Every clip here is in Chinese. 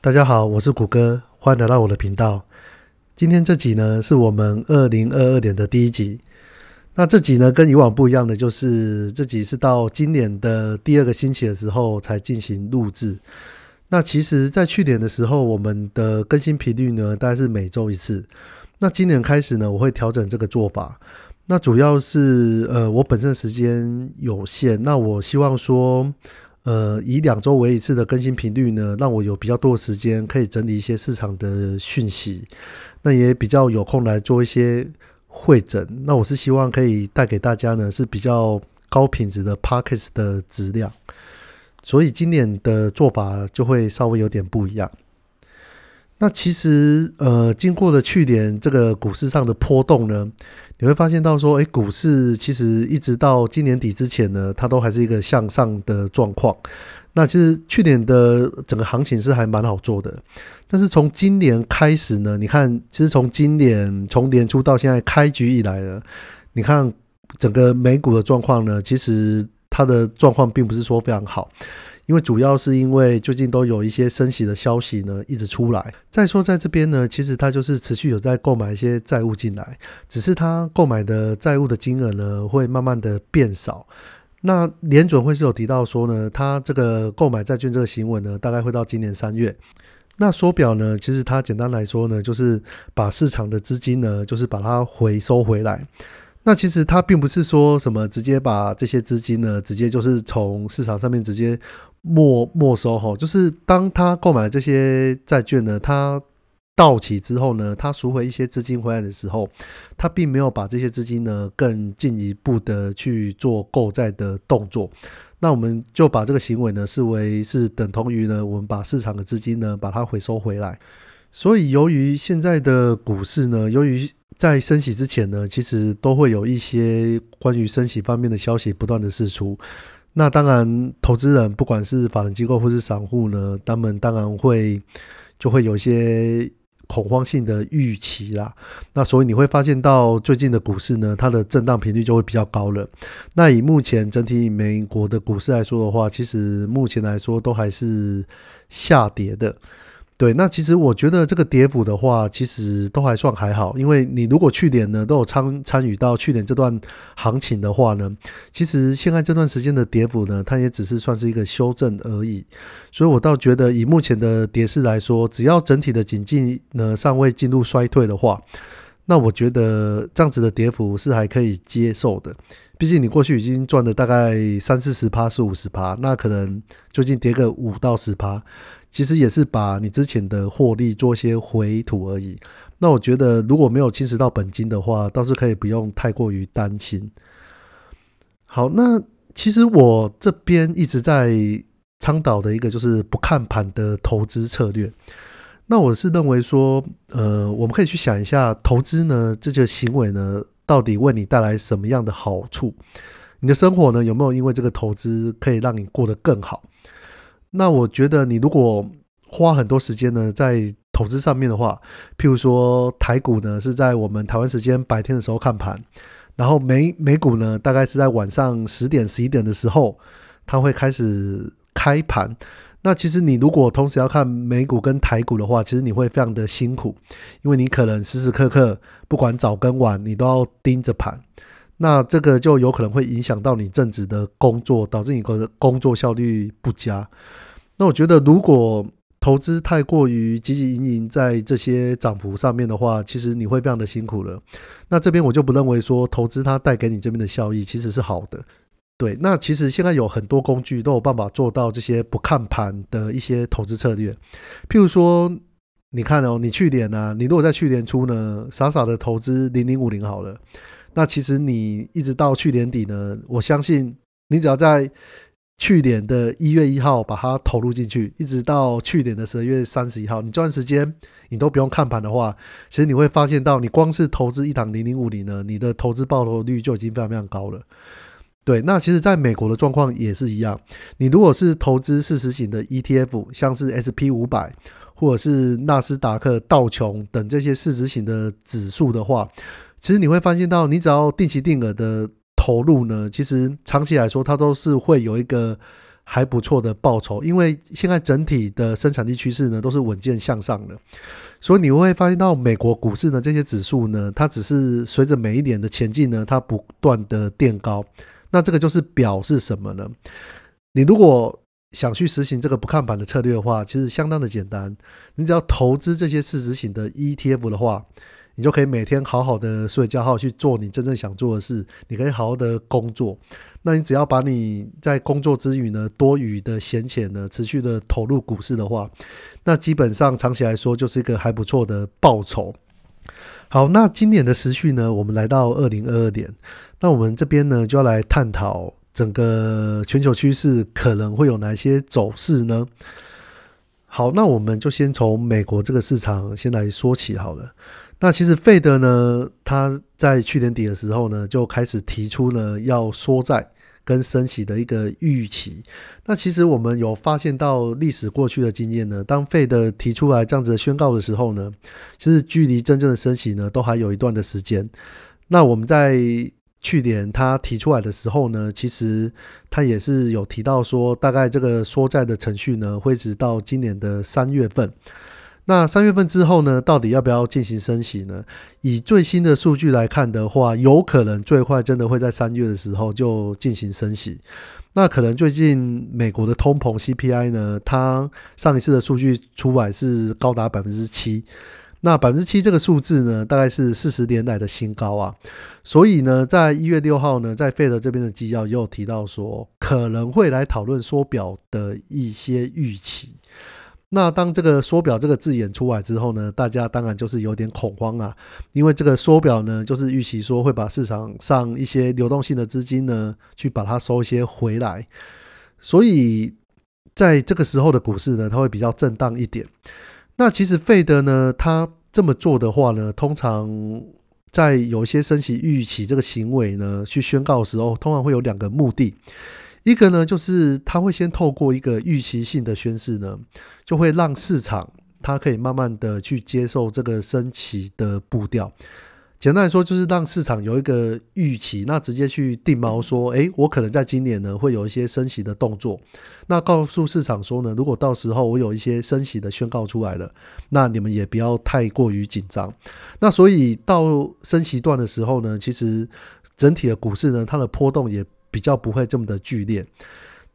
大家好，我是谷歌，欢迎来到我的频道。今天这集呢，是我们二零二二年的第一集。那这集呢，跟以往不一样的就是这集是到今年的第二个星期的时候才进行录制。那其实，在去年的时候，我们的更新频率呢，大概是每周一次。那今年开始呢，我会调整这个做法。那主要是呃，我本身时间有限，那我希望说。呃，以两周为一次的更新频率呢，让我有比较多的时间可以整理一些市场的讯息，那也比较有空来做一些会诊。那我是希望可以带给大家呢是比较高品质的 p a c k e t s 的质量，所以今年的做法就会稍微有点不一样。那其实，呃，经过了去年这个股市上的波动呢，你会发现到说，哎，股市其实一直到今年底之前呢，它都还是一个向上的状况。那其实去年的整个行情是还蛮好做的，但是从今年开始呢，你看，其实从今年从年初到现在开局以来呢，你看整个美股的状况呢，其实它的状况并不是说非常好。因为主要是因为最近都有一些升息的消息呢，一直出来。再说在这边呢，其实它就是持续有在购买一些债务进来，只是它购买的债务的金额呢会慢慢的变少。那联准会是有提到说呢，它这个购买债券这个行为呢，大概会到今年三月。那缩表呢，其实它简单来说呢，就是把市场的资金呢，就是把它回收回来。那其实它并不是说什么直接把这些资金呢，直接就是从市场上面直接没没收哈，就是当他购买这些债券呢，他到期之后呢，他赎回一些资金回来的时候，他并没有把这些资金呢更进一步的去做购债的动作，那我们就把这个行为呢视为是等同于呢，我们把市场的资金呢把它回收回来。所以由于现在的股市呢，由于在升息之前呢，其实都会有一些关于升息方面的消息不断的释出。那当然，投资人不管是法人机构或是散户呢，他们当然会就会有一些恐慌性的预期啦。那所以你会发现到最近的股市呢，它的震荡频率就会比较高了。那以目前整体美国的股市来说的话，其实目前来说都还是下跌的。对，那其实我觉得这个跌幅的话，其实都还算还好，因为你如果去年呢都有参参与到去年这段行情的话呢，其实现在这段时间的跌幅呢，它也只是算是一个修正而已，所以我倒觉得以目前的跌势来说，只要整体的景气呢尚未进入衰退的话，那我觉得这样子的跌幅是还可以接受的。毕竟你过去已经赚了大概三四十趴、四五十趴，那可能最近跌个五到十趴。其实也是把你之前的获利做些回吐而已。那我觉得如果没有侵蚀到本金的话，倒是可以不用太过于担心。好，那其实我这边一直在倡导的一个就是不看盘的投资策略。那我是认为说，呃，我们可以去想一下，投资呢这个行为呢，到底为你带来什么样的好处？你的生活呢有没有因为这个投资可以让你过得更好？那我觉得，你如果花很多时间呢在投资上面的话，譬如说台股呢是在我们台湾时间白天的时候看盘，然后美美股呢大概是在晚上十点十一点的时候，它会开始开盘。那其实你如果同时要看美股跟台股的话，其实你会非常的辛苦，因为你可能时时刻刻不管早跟晚，你都要盯着盘。那这个就有可能会影响到你正职的工作，导致你的工作效率不佳。那我觉得，如果投资太过于汲汲营营在这些涨幅上面的话，其实你会非常的辛苦了。那这边我就不认为说投资它带给你这边的效益其实是好的。对，那其实现在有很多工具都有办法做到这些不看盘的一些投资策略。譬如说，你看哦，你去年呢，你如果在去年初呢，傻傻的投资零零五零好了。那其实你一直到去年底呢，我相信你只要在去年的一月一号把它投入进去，一直到去年的十二月三十一号，你这段时间你都不用看盘的话，其实你会发现到，你光是投资一档零零五零呢，你的投资报酬率就已经非常非常高了。对，那其实在美国的状况也是一样，你如果是投资事实型的 ETF，像是 SP 五百或者是纳斯达克道琼等这些市值型的指数的话。其实你会发现到，你只要定期定额的投入呢，其实长期来说，它都是会有一个还不错的报酬，因为现在整体的生产力趋势呢都是稳健向上的，所以你会发现到美国股市呢这些指数呢，它只是随着每一年的前进呢，它不断的垫高。那这个就是表示什么呢？你如果想去实行这个不看盘的策略的话，其实相当的简单。你只要投资这些市值型的 ETF 的话，你就可以每天好好的睡觉，好去做你真正想做的事。你可以好好的工作。那你只要把你在工作之余呢，多余的闲钱呢，持续的投入股市的话，那基本上长期来说就是一个还不错的报酬。好，那今年的时序呢，我们来到二零二二年，那我们这边呢就要来探讨。整个全球趋势可能会有哪些走势呢？好，那我们就先从美国这个市场先来说起好了。那其实费德呢，他在去年底的时候呢，就开始提出呢要缩债跟升息的一个预期。那其实我们有发现到历史过去的经验呢，当费德提出来这样子宣告的时候呢，其实距离真正的升息呢，都还有一段的时间。那我们在去年他提出来的时候呢，其实他也是有提到说，大概这个缩债的程序呢，会直到今年的三月份。那三月份之后呢，到底要不要进行升息呢？以最新的数据来看的话，有可能最快真的会在三月的时候就进行升息。那可能最近美国的通膨 CPI 呢，它上一次的数据出来是高达百分之七。那百分之七这个数字呢，大概是四十年来的新高啊。所以呢，在一月六号呢，在费德这边的纪要也有提到说，可能会来讨论缩表的一些预期。那当这个缩表这个字眼出来之后呢，大家当然就是有点恐慌啊，因为这个缩表呢，就是预期说会把市场上一些流动性的资金呢，去把它收一些回来。所以在这个时候的股市呢，它会比较震荡一点。那其实费德呢，他这么做的话呢，通常在有一些升息预期这个行为呢，去宣告的时候，通常会有两个目的。一个呢，就是他会先透过一个预期性的宣示呢，就会让市场它可以慢慢的去接受这个升息的步调。简单来说，就是让市场有一个预期，那直接去定锚说，诶，我可能在今年呢会有一些升息的动作。那告诉市场说呢，如果到时候我有一些升息的宣告出来了，那你们也不要太过于紧张。那所以到升息段的时候呢，其实整体的股市呢，它的波动也比较不会这么的剧烈。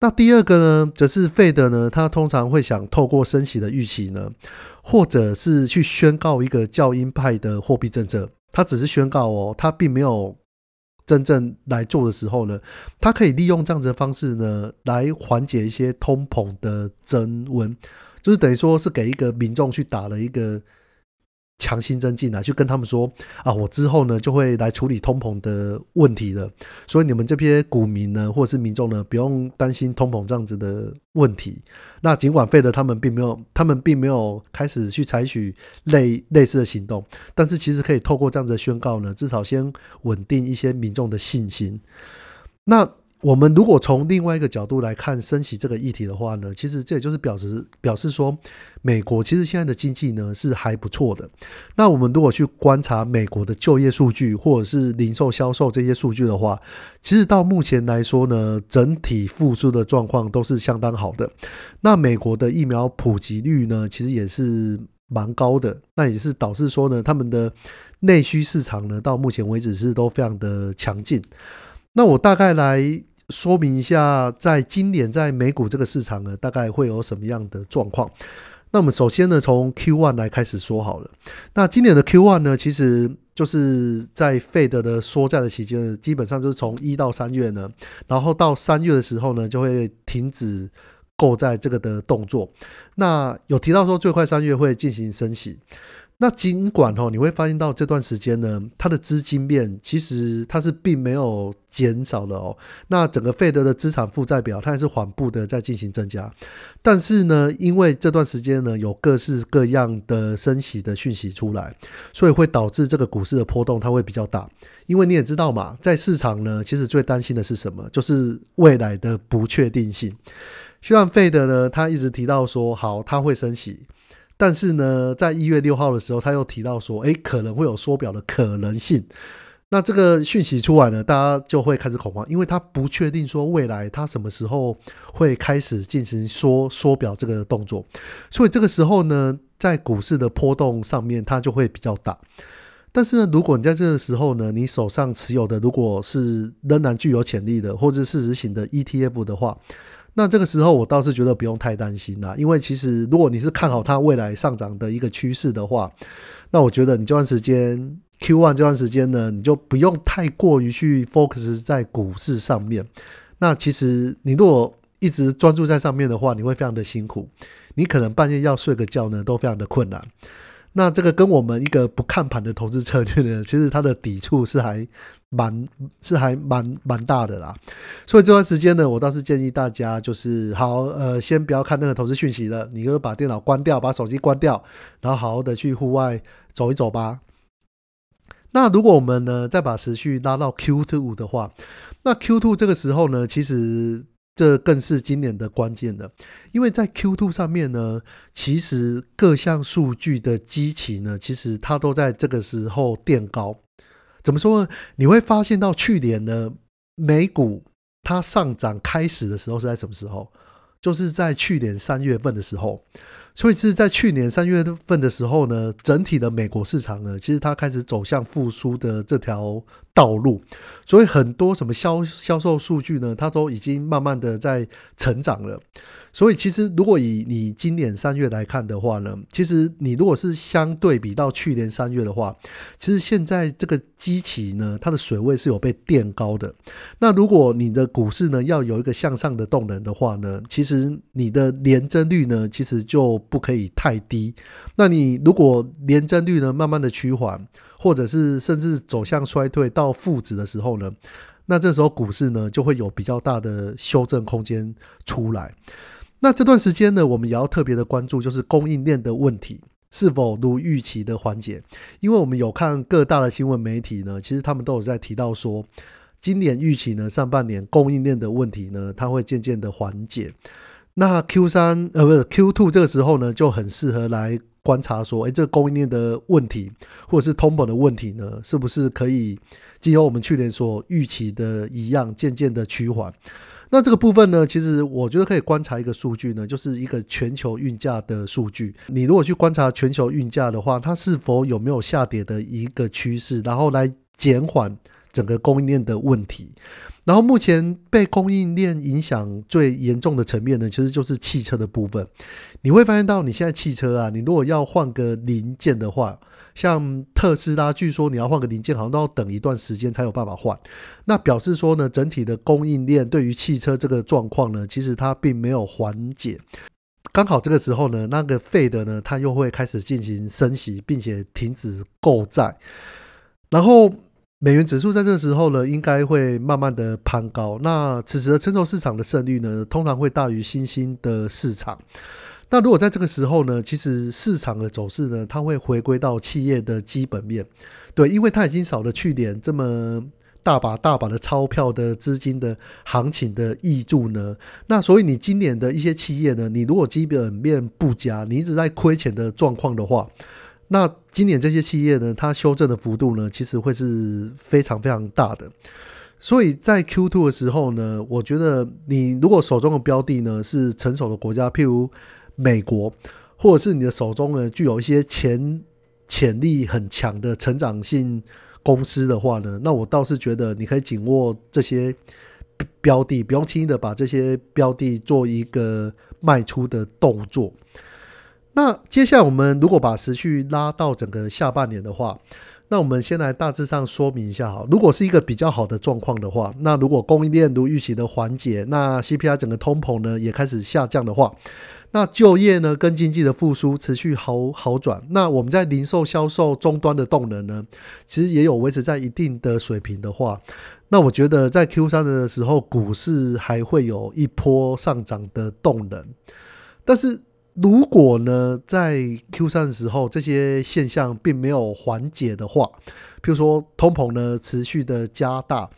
那第二个呢，则是费德呢，他通常会想透过升息的预期呢，或者是去宣告一个较鹰派的货币政策。他只是宣告哦，他并没有真正来做的时候呢，他可以利用这样子的方式呢，来缓解一些通膨的增温，就是等于说是给一个民众去打了一个。强心针进来，去跟他们说啊，我之后呢就会来处理通膨的问题了。所以你们这些股民呢，或者是民众呢，不用担心通膨这样子的问题。那尽管费德他们并没有，他们并没有开始去采取类类似的行动，但是其实可以透过这样子的宣告呢，至少先稳定一些民众的信心。那。我们如果从另外一个角度来看升息这个议题的话呢，其实这也就是表示表示说，美国其实现在的经济呢是还不错的。那我们如果去观察美国的就业数据或者是零售销售这些数据的话，其实到目前来说呢，整体复苏的状况都是相当好的。那美国的疫苗普及率呢，其实也是蛮高的。那也是导致说呢，他们的内需市场呢，到目前为止是都非常的强劲。那我大概来。说明一下，在今年在美股这个市场呢，大概会有什么样的状况？那我们首先呢，从 Q one 来开始说好了。那今年的 Q one 呢，其实就是在 Fed 的缩债的期间，基本上就是从一到三月呢，然后到三月的时候呢，就会停止购债这个的动作。那有提到说，最快三月会进行升息。那尽管哦，你会发现到这段时间呢，它的资金面其实它是并没有减少了哦。那整个费德的资产负债表它还是缓步的在进行增加，但是呢，因为这段时间呢有各式各样的升息的讯息出来，所以会导致这个股市的波动它会比较大。因为你也知道嘛，在市场呢，其实最担心的是什么？就是未来的不确定性。虽然费德呢，他一直提到说好，他会升息。但是呢，在一月六号的时候，他又提到说，哎，可能会有缩表的可能性。那这个讯息出来呢，大家就会开始恐慌，因为他不确定说未来他什么时候会开始进行缩缩表这个动作，所以这个时候呢，在股市的波动上面，它就会比较大。但是呢，如果你在这个时候呢，你手上持有的如果是仍然具有潜力的，或者是市值型的 ETF 的话，那这个时候我倒是觉得不用太担心啦，因为其实如果你是看好它未来上涨的一个趋势的话，那我觉得你这段时间。Q one 这段时间呢，你就不用太过于去 focus 在股市上面。那其实你如果一直专注在上面的话，你会非常的辛苦，你可能半夜要睡个觉呢，都非常的困难。那这个跟我们一个不看盘的投资策略呢，其实它的抵触是还蛮是还蛮蛮大的啦。所以这段时间呢，我倒是建议大家就是好呃，先不要看那个投资讯息了，你就把电脑关掉，把手机关掉，然后好好的去户外走一走吧。那如果我们呢再把时序拉到 Q two 的话，那 Q two 这个时候呢，其实这更是今年的关键了，因为在 Q two 上面呢，其实各项数据的基期呢，其实它都在这个时候垫高。怎么说呢？你会发现到去年呢，美股它上涨开始的时候是在什么时候？就是在去年三月份的时候。所以是在去年三月份的时候呢，整体的美国市场呢，其实它开始走向复苏的这条道路，所以很多什么销销售数据呢，它都已经慢慢的在成长了。所以其实如果以你今年三月来看的话呢，其实你如果是相对比到去年三月的话，其实现在这个基期呢，它的水位是有被垫高的。那如果你的股市呢要有一个向上的动能的话呢，其实你的年增率呢，其实就不可以太低。那你如果年增率呢慢慢的趋缓，或者是甚至走向衰退到负值的时候呢，那这时候股市呢就会有比较大的修正空间出来。那这段时间呢，我们也要特别的关注，就是供应链的问题是否如预期的缓解。因为我们有看各大的新闻媒体呢，其实他们都有在提到说，今年预期呢上半年供应链的问题呢，它会渐渐的缓解。那 Q 三呃不是 Q two 这个时候呢，就很适合来观察说，哎，这个供应链的问题或者是通膨的问题呢，是不是可以，既有我们去年所预期的一样，渐渐的趋缓。那这个部分呢，其实我觉得可以观察一个数据呢，就是一个全球运价的数据。你如果去观察全球运价的话，它是否有没有下跌的一个趋势，然后来减缓整个供应链的问题。然后目前被供应链影响最严重的层面呢，其实就是汽车的部分。你会发现到你现在汽车啊，你如果要换个零件的话，像特斯拉，据说你要换个零件，好像都要等一段时间才有办法换。那表示说呢，整体的供应链对于汽车这个状况呢，其实它并没有缓解。刚好这个时候呢，那个费的呢，它又会开始进行升息，并且停止购债。然后美元指数在这个时候呢，应该会慢慢的攀高。那此时的成熟市场的胜率呢，通常会大于新兴的市场。那如果在这个时候呢，其实市场的走势呢，它会回归到企业的基本面，对，因为它已经少了去年这么大把大把的钞票的资金的行情的益助呢，那所以你今年的一些企业呢，你如果基本面不佳，你一直在亏钱的状况的话，那今年这些企业呢，它修正的幅度呢，其实会是非常非常大的。所以在 Q two 的时候呢，我觉得你如果手中的标的呢是成熟的国家，譬如。美国，或者是你的手中呢，具有一些潜潜力很强的成长性公司的话呢，那我倒是觉得你可以紧握这些标的，不用轻易的把这些标的做一个卖出的动作。那接下来我们如果把时序拉到整个下半年的话，那我们先来大致上说明一下哈。如果是一个比较好的状况的话，那如果供应链如预期的缓解，那 CPI 整个通膨呢也开始下降的话。那就业呢，跟经济的复苏持续好好转。那我们在零售销售终端的动能呢，其实也有维持在一定的水平的话，那我觉得在 Q 三的时候，股市还会有一波上涨的动能。但是如果呢，在 Q 三的时候，这些现象并没有缓解的话，譬如说通膨呢持续的加大，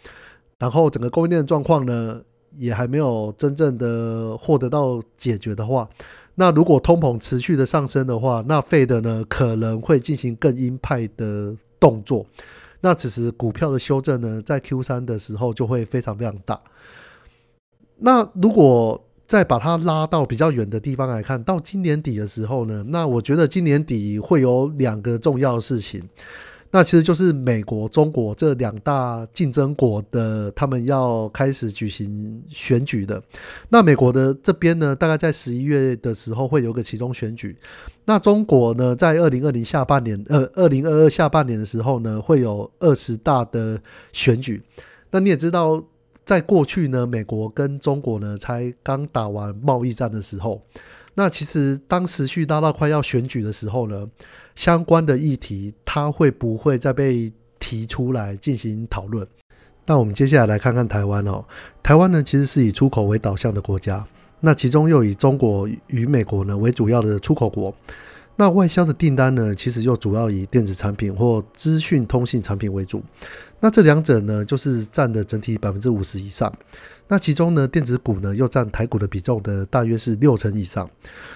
然后整个供应链的状况呢？也还没有真正的获得到解决的话，那如果通膨持续的上升的话，那费的呢可能会进行更鹰派的动作。那此时股票的修正呢，在 Q 三的时候就会非常非常大。那如果再把它拉到比较远的地方来看，到今年底的时候呢，那我觉得今年底会有两个重要的事情。那其实就是美国、中国这两大竞争国的，他们要开始举行选举的。那美国的这边呢，大概在十一月的时候会有个其中选举。那中国呢，在二零二零下半年，呃，二零二二下半年的时候呢，会有二十大的选举。那你也知道，在过去呢，美国跟中国呢才刚打完贸易战的时候。那其实当时续拉到快要选举的时候呢，相关的议题它会不会再被提出来进行讨论？那我们接下来来看看台湾哦。台湾呢其实是以出口为导向的国家，那其中又以中国与美国呢为主要的出口国。那外销的订单呢，其实又主要以电子产品或资讯通信产品为主。那这两者呢，就是占的整体百分之五十以上。那其中呢，电子股呢又占台股的比重的大约是六成以上。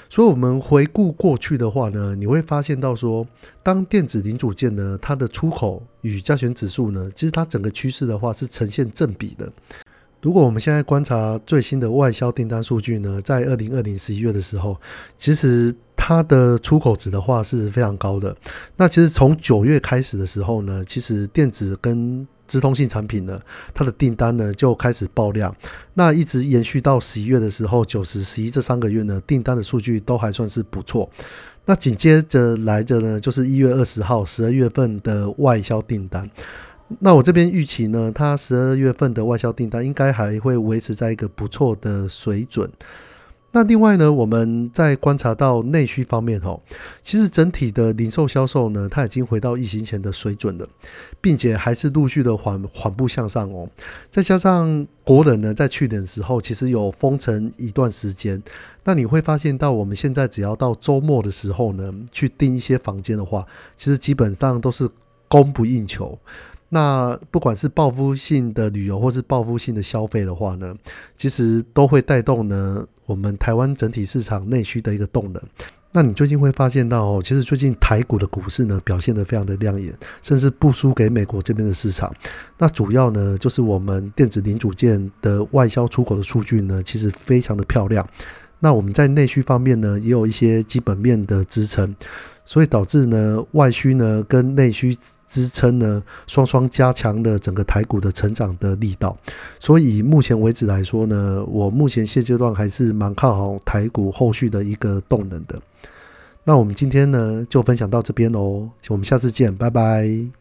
所以，我们回顾过去的话呢，你会发现到说，当电子零组件呢，它的出口与加权指数呢，其实它整个趋势的话是呈现正比的。如果我们现在观察最新的外销订单数据呢，在二零二零十一月的时候，其实它的出口值的话是非常高的。那其实从九月开始的时候呢，其实电子跟资通信产品呢，它的订单呢就开始爆量，那一直延续到十一月的时候，九十、十一这三个月呢，订单的数据都还算是不错。那紧接着来着呢，就是一月二十号十二月份的外销订单。那我这边预期呢，它十二月份的外销订单应该还会维持在一个不错的水准。那另外呢，我们在观察到内需方面哦，其实整体的零售销售呢，它已经回到疫情前的水准了，并且还是陆续的缓缓步向上哦。再加上国人呢，在去年的时候其实有封城一段时间，那你会发现到我们现在只要到周末的时候呢，去订一些房间的话，其实基本上都是供不应求。那不管是报复性的旅游或是报复性的消费的话呢，其实都会带动呢我们台湾整体市场内需的一个动能。那你最近会发现到哦，其实最近台股的股市呢表现得非常的亮眼，甚至不输给美国这边的市场。那主要呢就是我们电子零组件的外销出口的数据呢，其实非常的漂亮。那我们在内需方面呢，也有一些基本面的支撑，所以导致呢外需呢跟内需。支撑呢，双双加强了整个台股的成长的力道，所以目前为止来说呢，我目前现阶段还是蛮看好台股后续的一个动能的。那我们今天呢就分享到这边喽，我们下次见，拜拜。